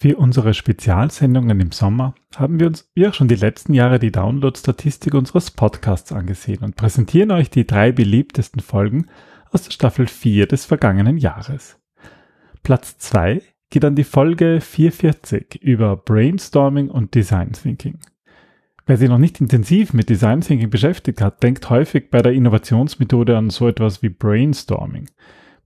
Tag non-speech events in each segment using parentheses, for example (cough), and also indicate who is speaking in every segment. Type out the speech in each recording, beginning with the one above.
Speaker 1: Für unsere Spezialsendungen im Sommer haben wir uns wie auch schon die letzten Jahre die Download-Statistik unseres Podcasts angesehen und präsentieren euch die drei beliebtesten Folgen aus der Staffel 4 des vergangenen Jahres. Platz 2 geht an die Folge 440 über Brainstorming und Design Thinking. Wer sich noch nicht intensiv mit Design Thinking beschäftigt hat, denkt häufig bei der Innovationsmethode an so etwas wie Brainstorming.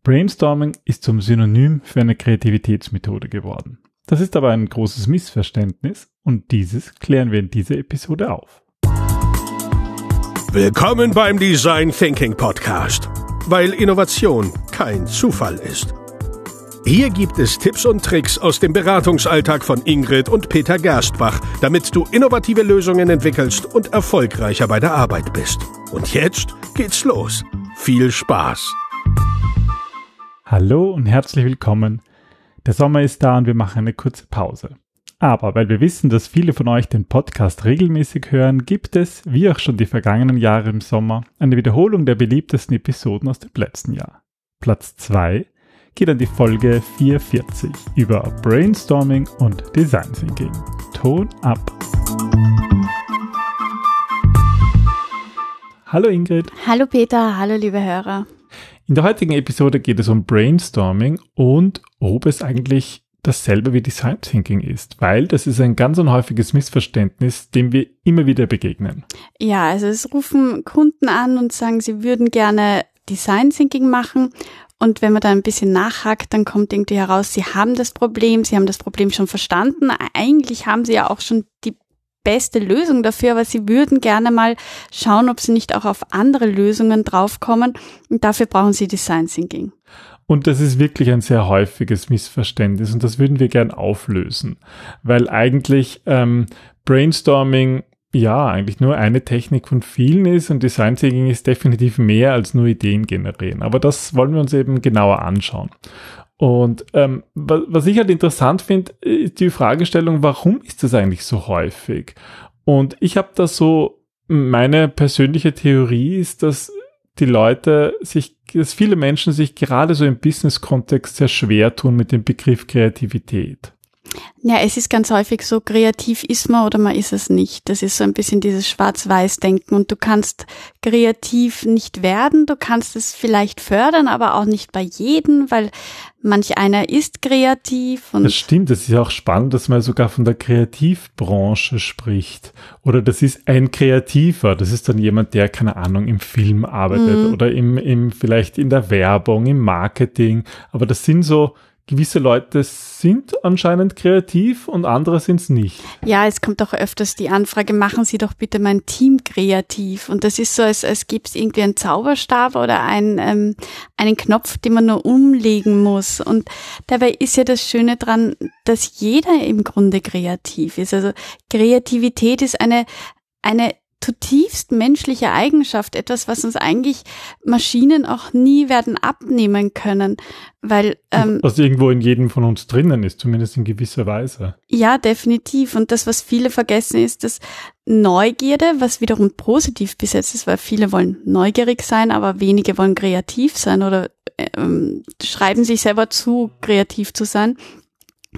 Speaker 1: Brainstorming ist zum Synonym für eine Kreativitätsmethode geworden. Das ist aber ein großes Missverständnis und dieses klären wir in dieser Episode auf.
Speaker 2: Willkommen beim Design Thinking Podcast, weil Innovation kein Zufall ist. Hier gibt es Tipps und Tricks aus dem Beratungsalltag von Ingrid und Peter Gerstbach, damit du innovative Lösungen entwickelst und erfolgreicher bei der Arbeit bist. Und jetzt geht's los. Viel Spaß!
Speaker 1: Hallo und herzlich willkommen der Sommer ist da und wir machen eine kurze Pause. Aber weil wir wissen, dass viele von euch den Podcast regelmäßig hören, gibt es, wie auch schon die vergangenen Jahre im Sommer, eine Wiederholung der beliebtesten Episoden aus dem letzten Jahr. Platz 2 geht an die Folge 440 über Brainstorming und Design Thinking. Ton ab! Hallo Ingrid.
Speaker 3: Hallo Peter, hallo liebe Hörer.
Speaker 1: In der heutigen Episode geht es um Brainstorming und ob es eigentlich dasselbe wie Design Thinking ist, weil das ist ein ganz häufiges Missverständnis, dem wir immer wieder begegnen.
Speaker 3: Ja, also es rufen Kunden an und sagen, sie würden gerne Design Thinking machen und wenn man da ein bisschen nachhakt, dann kommt irgendwie heraus, sie haben das Problem, sie haben das Problem schon verstanden. Eigentlich haben sie ja auch schon die beste Lösung dafür, aber sie würden gerne mal schauen, ob sie nicht auch auf andere Lösungen draufkommen. Und dafür brauchen sie Design Thinking.
Speaker 1: Und das ist wirklich ein sehr häufiges Missverständnis und das würden wir gern auflösen, weil eigentlich ähm, Brainstorming ja eigentlich nur eine Technik von vielen ist und Design Thinking ist definitiv mehr als nur Ideen generieren. Aber das wollen wir uns eben genauer anschauen. Und ähm, was ich halt interessant finde, ist die Fragestellung, warum ist das eigentlich so häufig? Und ich habe da so, meine persönliche Theorie ist, dass die Leute sich, dass viele Menschen sich gerade so im Business-Kontext sehr schwer tun mit dem Begriff Kreativität.
Speaker 3: Ja, es ist ganz häufig so, kreativ ist man oder man ist es nicht. Das ist so ein bisschen dieses Schwarz-Weiß-Denken und du kannst kreativ nicht werden, du kannst es vielleicht fördern, aber auch nicht bei jedem, weil manch einer ist kreativ.
Speaker 1: Und das stimmt, das ist ja auch spannend, dass man sogar von der Kreativbranche spricht. Oder das ist ein Kreativer, das ist dann jemand, der, keine Ahnung, im Film arbeitet mhm. oder im, im, vielleicht in der Werbung, im Marketing. Aber das sind so, gewisse Leute sind anscheinend kreativ und andere sind es nicht.
Speaker 3: Ja, es kommt auch öfters die Anfrage, machen Sie doch bitte mein Team kreativ. Und das ist so, als, als gäbe es irgendwie einen Zauberstab oder ein, ähm, einen Knopf, den man nur umlegen muss. Und dabei ist ja das Schöne dran, dass jeder im Grunde kreativ ist. Also Kreativität ist eine, eine zutiefst menschliche Eigenschaft, etwas, was uns eigentlich Maschinen auch nie werden abnehmen können, weil
Speaker 1: ähm, was irgendwo in jedem von uns drinnen ist, zumindest in gewisser Weise.
Speaker 3: Ja, definitiv. Und das, was viele vergessen, ist, dass Neugierde, was wiederum positiv besetzt ist, weil viele wollen neugierig sein, aber wenige wollen kreativ sein oder ähm, schreiben sich selber zu, kreativ zu sein.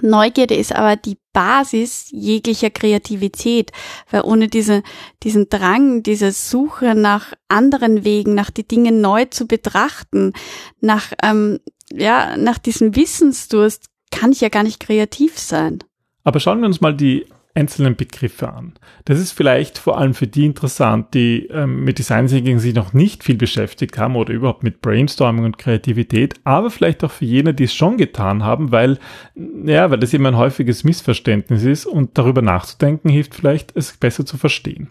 Speaker 3: Neugierde ist aber die Basis jeglicher Kreativität, weil ohne diese, diesen Drang, diese Suche nach anderen Wegen, nach die Dinge neu zu betrachten, nach, ähm, ja, nach diesem Wissensdurst, kann ich ja gar nicht kreativ sein.
Speaker 1: Aber schauen wir uns mal die einzelnen Begriffe an. Das ist vielleicht vor allem für die interessant, die ähm, mit Design Thinking sich noch nicht viel beschäftigt haben oder überhaupt mit Brainstorming und Kreativität, aber vielleicht auch für jene, die es schon getan haben, weil, ja, weil das eben ein häufiges Missverständnis ist und darüber nachzudenken hilft vielleicht, es besser zu verstehen.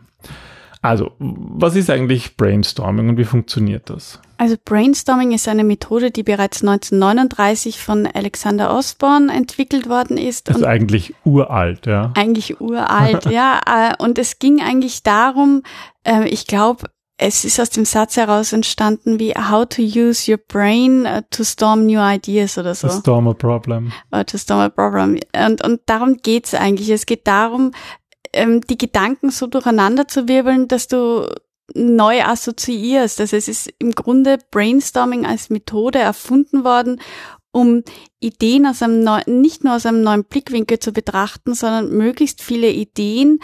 Speaker 1: Also, was ist eigentlich Brainstorming und wie funktioniert das?
Speaker 3: Also Brainstorming ist eine Methode, die bereits 1939 von Alexander Osborne entwickelt worden ist.
Speaker 1: Also eigentlich uralt, ja.
Speaker 3: Eigentlich uralt, (laughs) ja. Äh, und es ging eigentlich darum, äh, ich glaube, es ist aus dem Satz heraus entstanden wie how to use your brain uh, to storm new ideas oder so.
Speaker 1: To storm a problem.
Speaker 3: Or to storm a problem. Und, und darum geht's eigentlich. Es geht darum, ähm, die Gedanken so durcheinander zu wirbeln, dass du neu assoziierst. Also es ist im Grunde Brainstorming als Methode erfunden worden, um Ideen aus einem neuen, nicht nur aus einem neuen Blickwinkel zu betrachten, sondern möglichst viele Ideen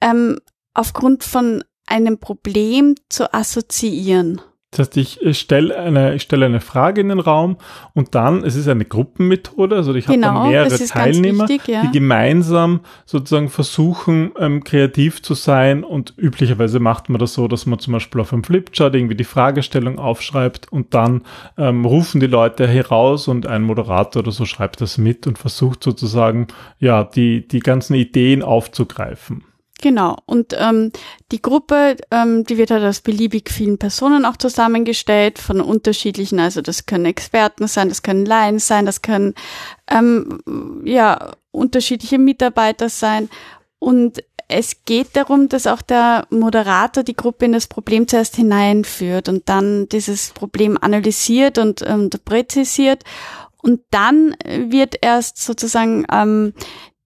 Speaker 3: ähm, aufgrund von einem Problem zu assoziieren.
Speaker 1: Das heißt, ich stelle eine, ich stelle eine Frage in den Raum und dann, es ist eine Gruppenmethode, also ich
Speaker 3: genau,
Speaker 1: habe dann mehrere Teilnehmer,
Speaker 3: wichtig, ja.
Speaker 1: die gemeinsam sozusagen versuchen, ähm, kreativ zu sein und üblicherweise macht man das so, dass man zum Beispiel auf einem Flipchart irgendwie die Fragestellung aufschreibt und dann ähm, rufen die Leute heraus und ein Moderator oder so schreibt das mit und versucht sozusagen, ja, die, die ganzen Ideen aufzugreifen.
Speaker 3: Genau. Und ähm, die Gruppe, ähm, die wird halt aus beliebig vielen Personen auch zusammengestellt, von unterschiedlichen, also das können Experten sein, das können Laien sein, das können ähm, ja unterschiedliche Mitarbeiter sein. Und es geht darum, dass auch der Moderator die Gruppe in das Problem zuerst hineinführt und dann dieses Problem analysiert und ähm, präzisiert. Und dann wird erst sozusagen ähm,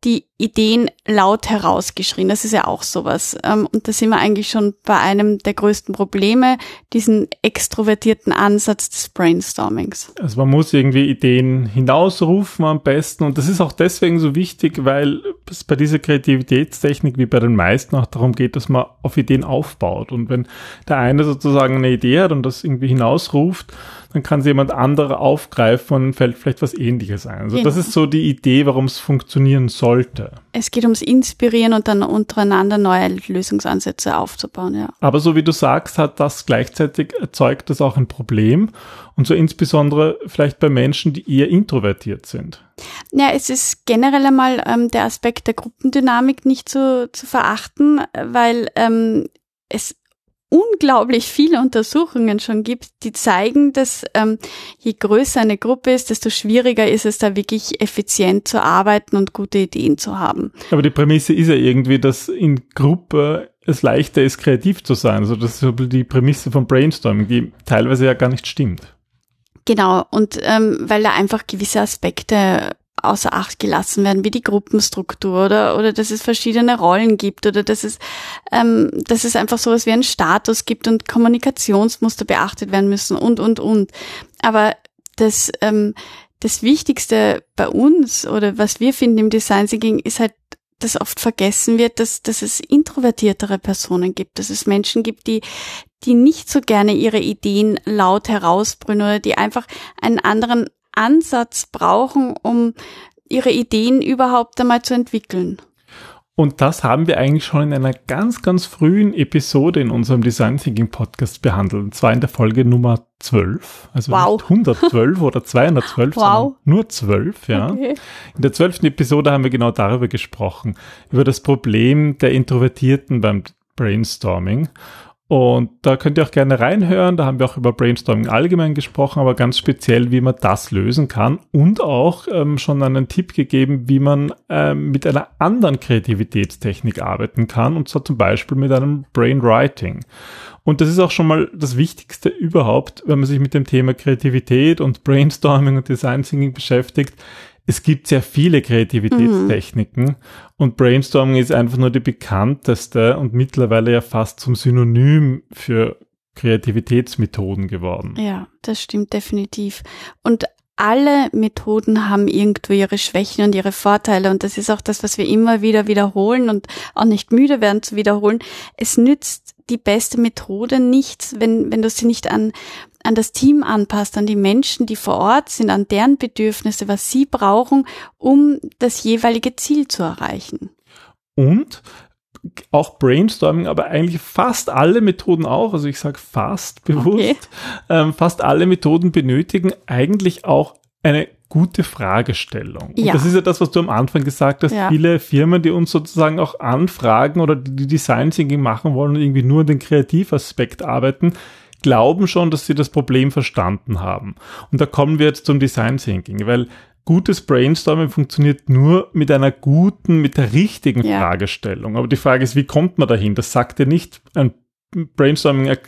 Speaker 3: die Ideen laut herausgeschrien. Das ist ja auch sowas. Ähm, und da sind wir eigentlich schon bei einem der größten Probleme, diesen extrovertierten Ansatz des Brainstormings.
Speaker 1: Also man muss irgendwie Ideen hinausrufen am besten. Und das ist auch deswegen so wichtig, weil es bei dieser Kreativitätstechnik wie bei den meisten auch darum geht, dass man auf Ideen aufbaut. Und wenn der eine sozusagen eine Idee hat und das irgendwie hinausruft, dann kann sie jemand anderer aufgreifen und fällt vielleicht was ähnliches ein. Also genau. das ist so die Idee, warum es funktionieren sollte.
Speaker 3: Es geht ums Inspirieren und dann untereinander neue Lösungsansätze aufzubauen, ja.
Speaker 1: Aber so wie du sagst, hat das gleichzeitig erzeugt das auch ein Problem. Und so insbesondere vielleicht bei Menschen, die eher introvertiert sind.
Speaker 3: Ja, es ist generell einmal ähm, der Aspekt der Gruppendynamik nicht zu, zu verachten, weil ähm, es unglaublich viele Untersuchungen schon gibt, die zeigen, dass ähm, je größer eine Gruppe ist, desto schwieriger ist es da wirklich effizient zu arbeiten und gute Ideen zu haben.
Speaker 1: Aber die Prämisse ist ja irgendwie, dass in Gruppe es leichter ist, kreativ zu sein. Also das ist die Prämisse von Brainstorming, die teilweise ja gar nicht stimmt.
Speaker 3: Genau, und ähm, weil da einfach gewisse Aspekte außer Acht gelassen werden, wie die Gruppenstruktur oder, oder dass es verschiedene Rollen gibt oder dass es, ähm, dass es einfach sowas wie einen Status gibt und Kommunikationsmuster beachtet werden müssen und, und, und. Aber das, ähm, das Wichtigste bei uns oder was wir finden im Design Thinking ist halt, dass oft vergessen wird, dass, dass es introvertiertere Personen gibt, dass es Menschen gibt, die, die nicht so gerne ihre Ideen laut herausbrüllen oder die einfach einen anderen Ansatz brauchen, um ihre Ideen überhaupt einmal zu entwickeln.
Speaker 1: Und das haben wir eigentlich schon in einer ganz, ganz frühen Episode in unserem Design Thinking Podcast behandelt. Und zwar in der Folge Nummer 12. Also wow. nicht 112 oder 212, (laughs) wow. sondern nur 12, ja. Okay. In der zwölften Episode haben wir genau darüber gesprochen. Über das Problem der Introvertierten beim Brainstorming. Und da könnt ihr auch gerne reinhören. Da haben wir auch über Brainstorming allgemein gesprochen, aber ganz speziell, wie man das lösen kann und auch ähm, schon einen Tipp gegeben, wie man ähm, mit einer anderen Kreativitätstechnik arbeiten kann, und zwar zum Beispiel mit einem Brainwriting. Und das ist auch schon mal das Wichtigste überhaupt, wenn man sich mit dem Thema Kreativität und Brainstorming und Design Thinking beschäftigt es gibt sehr viele Kreativitätstechniken mhm. und Brainstorming ist einfach nur die bekannteste und mittlerweile ja fast zum Synonym für Kreativitätsmethoden geworden.
Speaker 3: Ja, das stimmt definitiv. Und alle Methoden haben irgendwo ihre Schwächen und ihre Vorteile und das ist auch das, was wir immer wieder wiederholen und auch nicht müde werden zu wiederholen. Es nützt die beste Methode nichts, wenn, wenn du sie nicht an an das Team anpasst, an die Menschen, die vor Ort sind, an deren Bedürfnisse, was sie brauchen, um das jeweilige Ziel zu erreichen.
Speaker 1: Und auch Brainstorming, aber eigentlich fast alle Methoden auch, also ich sage fast bewusst, okay. ähm, fast alle Methoden benötigen eigentlich auch eine gute Fragestellung. Und ja. das ist ja das, was du am Anfang gesagt hast. Ja. Viele Firmen, die uns sozusagen auch anfragen oder die Design Thinking machen wollen und irgendwie nur den Kreativaspekt arbeiten, glauben schon, dass sie das Problem verstanden haben. Und da kommen wir jetzt zum Design Thinking, weil gutes Brainstorming funktioniert nur mit einer guten, mit der richtigen ja. Fragestellung. Aber die Frage ist, wie kommt man dahin? Das sagt ja nicht ein Brainstorming äh,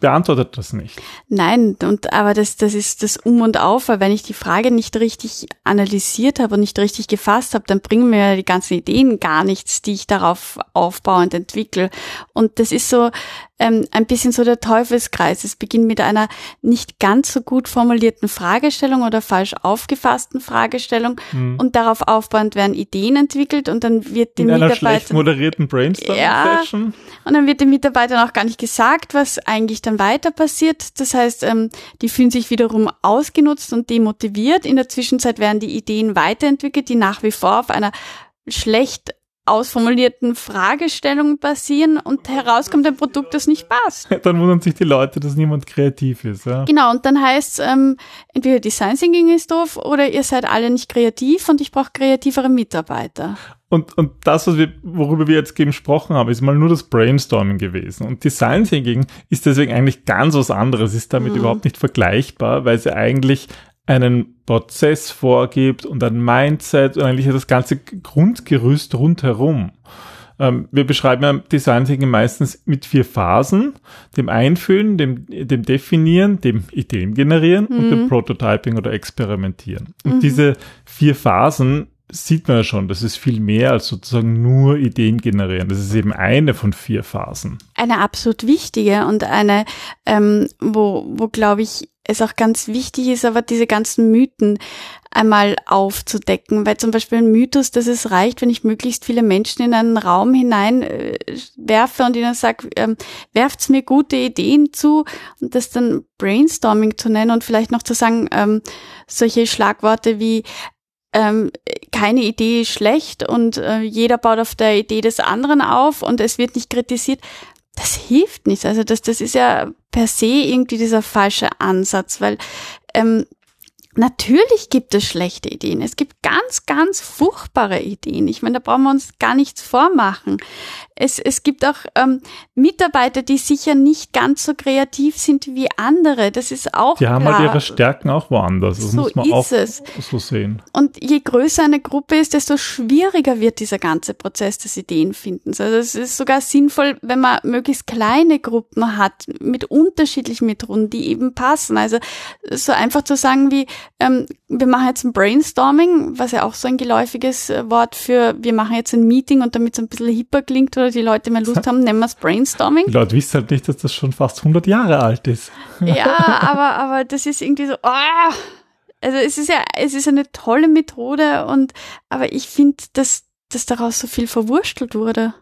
Speaker 1: beantwortet das nicht.
Speaker 3: Nein, und aber das, das ist das Um und Auf, weil wenn ich die Frage nicht richtig analysiert habe und nicht richtig gefasst habe, dann bringen mir die ganzen Ideen gar nichts, die ich darauf aufbauend entwickle. Und das ist so, ähm, ein bisschen so der Teufelskreis. Es beginnt mit einer nicht ganz so gut formulierten Fragestellung oder falsch aufgefassten Fragestellung mhm. und darauf aufbauend werden Ideen entwickelt und dann wird dem Mitarbeiter
Speaker 1: schlecht moderierten Brainstorming-Session.
Speaker 3: Ja, und dann wird dem Mitarbeiter auch gar nicht gesagt, was eigentlich dann weiter passiert. Das heißt, ähm, die fühlen sich wiederum ausgenutzt und demotiviert. In der Zwischenzeit werden die Ideen weiterentwickelt, die nach wie vor auf einer schlecht ausformulierten Fragestellungen basieren und herauskommt ein Produkt, das nicht passt. (laughs)
Speaker 1: Dann wundern sich die Leute, dass niemand kreativ ist. Ja?
Speaker 3: Genau, und dann heißt es, ähm, entweder Design Thinking ist doof oder ihr seid alle nicht kreativ und ich brauche kreativere Mitarbeiter.
Speaker 1: Und, und das, was wir, worüber wir jetzt gesprochen haben, ist mal nur das Brainstorming gewesen. Und Design Thinking ist deswegen eigentlich ganz was anderes, ist damit mhm. überhaupt nicht vergleichbar, weil sie eigentlich einen Prozess vorgibt und ein Mindset und eigentlich das ganze Grundgerüst rundherum. Ähm, wir beschreiben ja Design Thinking meistens mit vier Phasen. Dem Einfühlen, dem, dem Definieren, dem Ideen generieren mhm. und dem Prototyping oder Experimentieren. Und mhm. diese vier Phasen sieht man ja schon, das ist viel mehr als sozusagen nur Ideen generieren. Das ist eben eine von vier Phasen.
Speaker 3: Eine absolut wichtige und eine, ähm, wo, wo glaube ich, es auch ganz wichtig ist, aber diese ganzen Mythen einmal aufzudecken, weil zum Beispiel ein Mythos, dass es reicht, wenn ich möglichst viele Menschen in einen Raum hinein äh, werfe und ihnen sage, ähm, werft's mir gute Ideen zu und das dann Brainstorming zu nennen und vielleicht noch zu sagen, ähm, solche Schlagworte wie ähm, keine Idee ist schlecht und äh, jeder baut auf der Idee des anderen auf und es wird nicht kritisiert. Das hilft nicht. Also das, das ist ja per se irgendwie dieser falsche Ansatz, weil ähm, Natürlich gibt es schlechte Ideen. Es gibt ganz, ganz furchtbare Ideen. Ich meine, da brauchen wir uns gar nichts vormachen. Es, es gibt auch ähm, Mitarbeiter, die sicher nicht ganz so kreativ sind wie andere. Das ist auch.
Speaker 1: Die haben halt ihre Stärken auch woanders. Das
Speaker 3: so
Speaker 1: muss man auch
Speaker 3: es.
Speaker 1: so sehen.
Speaker 3: Und je größer eine Gruppe ist, desto schwieriger wird dieser ganze Prozess des Ideenfindens. Also es ist sogar sinnvoll, wenn man möglichst kleine Gruppen hat mit unterschiedlichen Methoden, die eben passen. Also so einfach zu sagen wie, ähm, wir machen jetzt ein Brainstorming, was ja auch so ein geläufiges äh, Wort für, wir machen jetzt ein Meeting und damit es ein bisschen hipper klingt oder die Leute mehr Lust haben, nennen wir es Brainstorming.
Speaker 1: Die Leute wissen halt nicht, dass das schon fast 100 Jahre alt ist.
Speaker 3: Ja, (laughs) aber, aber das ist irgendwie so, oh, also es ist ja, es ist eine tolle Methode und, aber ich finde, dass, dass daraus so viel verwurstelt wurde.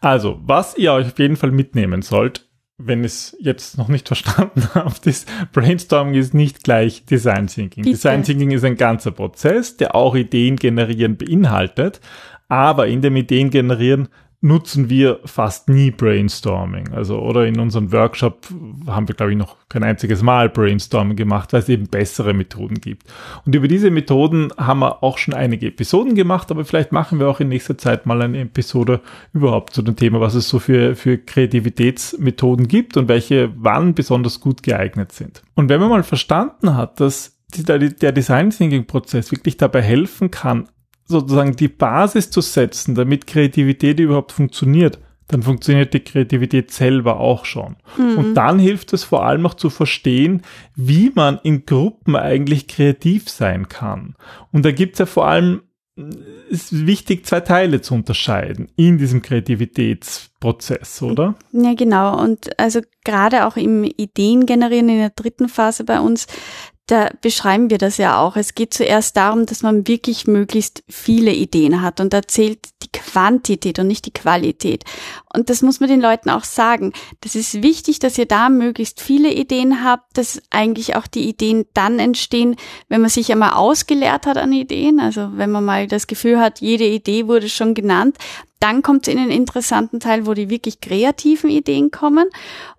Speaker 1: Also, was ihr euch auf jeden Fall mitnehmen sollt, wenn es jetzt noch nicht verstanden (laughs) habt, ist Brainstorming ist nicht gleich Design Thinking. Bitte. Design Thinking ist ein ganzer Prozess, der auch Ideen generieren beinhaltet. Aber in dem Ideen generieren nutzen wir fast nie Brainstorming. Also, oder in unserem Workshop haben wir, glaube ich, noch kein einziges Mal Brainstorming gemacht, weil es eben bessere Methoden gibt. Und über diese Methoden haben wir auch schon einige Episoden gemacht, aber vielleicht machen wir auch in nächster Zeit mal eine Episode überhaupt zu dem Thema, was es so für, für Kreativitätsmethoden gibt und welche wann besonders gut geeignet sind. Und wenn man mal verstanden hat, dass der Design Thinking Prozess wirklich dabei helfen kann, sozusagen die Basis zu setzen, damit Kreativität überhaupt funktioniert, dann funktioniert die Kreativität selber auch schon. Mhm. Und dann hilft es vor allem auch zu verstehen, wie man in Gruppen eigentlich kreativ sein kann. Und da gibt es ja vor allem, ist wichtig, zwei Teile zu unterscheiden in diesem Kreativitätsprozess, oder?
Speaker 3: Ja, genau. Und also gerade auch im Ideen generieren in der dritten Phase bei uns, da beschreiben wir das ja auch. Es geht zuerst darum, dass man wirklich möglichst viele Ideen hat und da zählt die Quantität und nicht die Qualität. Und das muss man den Leuten auch sagen. Das ist wichtig, dass ihr da möglichst viele Ideen habt, dass eigentlich auch die Ideen dann entstehen, wenn man sich einmal ausgeleert hat an Ideen. Also wenn man mal das Gefühl hat, jede Idee wurde schon genannt, dann kommt es in den interessanten Teil, wo die wirklich kreativen Ideen kommen.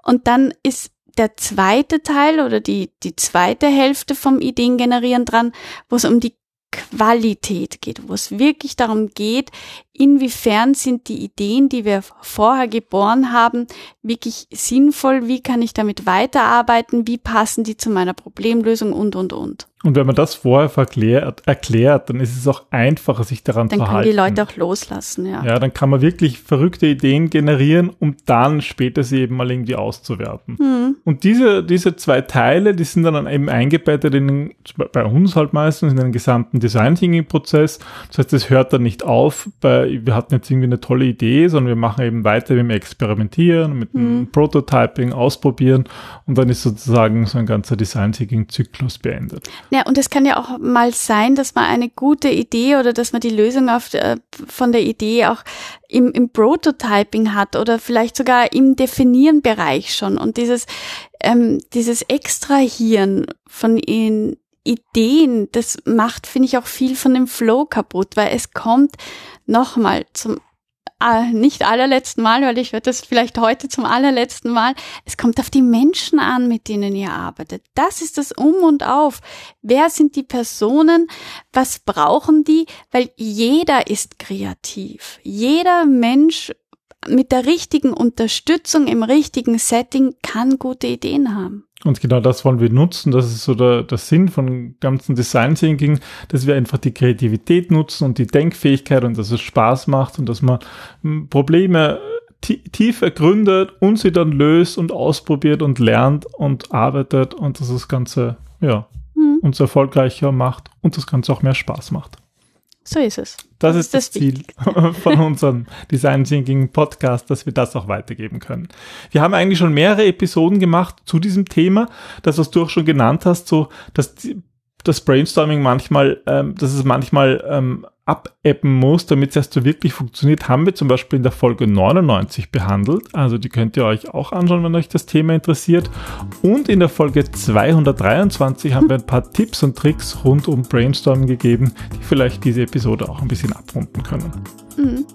Speaker 3: Und dann ist der zweite Teil oder die, die zweite Hälfte vom Ideengenerieren dran, wo es um die Qualität geht, wo es wirklich darum geht, inwiefern sind die Ideen, die wir vorher geboren haben, wirklich sinnvoll, wie kann ich damit weiterarbeiten, wie passen die zu meiner Problemlösung und, und, und.
Speaker 1: Und wenn man das vorher erklärt, erklärt, dann ist es auch einfacher, sich daran
Speaker 3: dann
Speaker 1: zu halten.
Speaker 3: Dann können die Leute auch loslassen, ja.
Speaker 1: Ja, dann kann man wirklich verrückte Ideen generieren, um dann später sie eben mal irgendwie auszuwerten. Mhm. Und diese, diese zwei Teile, die sind dann eben eingebettet in bei uns halt meistens in den gesamten Design Thinking Prozess. Das heißt, es hört dann nicht auf bei, wir hatten jetzt irgendwie eine tolle Idee, sondern wir machen eben weiter mit dem Experimentieren, mit mhm. Prototyping, ausprobieren und dann ist sozusagen so ein ganzer Design Thinking Zyklus beendet.
Speaker 3: Ja, und es kann ja auch mal sein, dass man eine gute Idee oder dass man die Lösung auf, äh, von der Idee auch im, im Prototyping hat oder vielleicht sogar im Definieren-Bereich schon und dieses, ähm, dieses Extrahieren von in Ideen, das macht, finde ich, auch viel von dem Flow kaputt, weil es kommt nochmal zum äh, nicht allerletzten Mal, weil ich werde das vielleicht heute zum allerletzten Mal. Es kommt auf die Menschen an, mit denen ihr arbeitet. Das ist das Um und Auf. Wer sind die Personen? Was brauchen die? Weil jeder ist kreativ. Jeder Mensch mit der richtigen Unterstützung im richtigen Setting kann gute Ideen haben.
Speaker 1: Und genau das wollen wir nutzen. Das ist so der, der Sinn von ganzen Design Thinking, dass wir einfach die Kreativität nutzen und die Denkfähigkeit und dass es Spaß macht und dass man hm, Probleme tief ergründet und sie dann löst und ausprobiert und lernt und arbeitet und dass das Ganze, ja, hm. uns erfolgreicher macht und das Ganze auch mehr Spaß macht.
Speaker 3: So ist es.
Speaker 1: Das, das ist das, das Ziel (laughs) von unserem Design Thinking Podcast, dass wir das auch weitergeben können. Wir haben eigentlich schon mehrere Episoden gemacht zu diesem Thema. Das, was du auch schon genannt hast, so, dass das Brainstorming manchmal, ähm, dass es manchmal ähm, abappen muss, damit es erst so wirklich funktioniert, haben wir zum Beispiel in der Folge 99 behandelt. Also die könnt ihr euch auch anschauen, wenn euch das Thema interessiert. Und in der Folge 223 haben wir ein paar Tipps und Tricks rund um Brainstorming gegeben, die vielleicht diese Episode auch ein bisschen abrunden können. Mhm.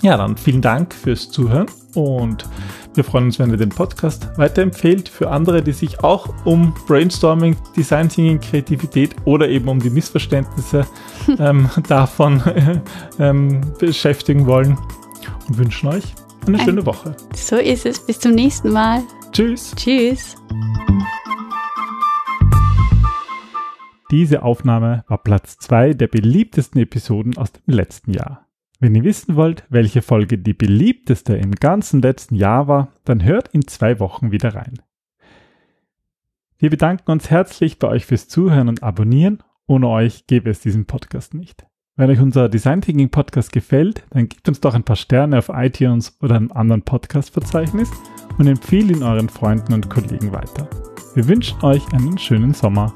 Speaker 1: Ja, dann vielen Dank fürs Zuhören und wir freuen uns, wenn ihr den Podcast weiterempfehlt für andere, die sich auch um Brainstorming, Design Thinking, Kreativität oder eben um die Missverständnisse (laughs) ähm, davon (laughs) ähm, beschäftigen wollen und wünschen euch eine schöne Woche.
Speaker 3: So ist es. Bis zum nächsten Mal.
Speaker 1: Tschüss.
Speaker 3: Tschüss.
Speaker 1: Diese Aufnahme war Platz 2 der beliebtesten Episoden aus dem letzten Jahr. Wenn ihr wissen wollt, welche Folge die beliebteste im ganzen letzten Jahr war, dann hört in zwei Wochen wieder rein. Wir bedanken uns herzlich bei euch fürs Zuhören und Abonnieren. Ohne euch gäbe es diesen Podcast nicht. Wenn euch unser Design Thinking Podcast gefällt, dann gebt uns doch ein paar Sterne auf iTunes oder einem anderen Podcast-Verzeichnis und empfehlt ihn euren Freunden und Kollegen weiter. Wir wünschen euch einen schönen Sommer.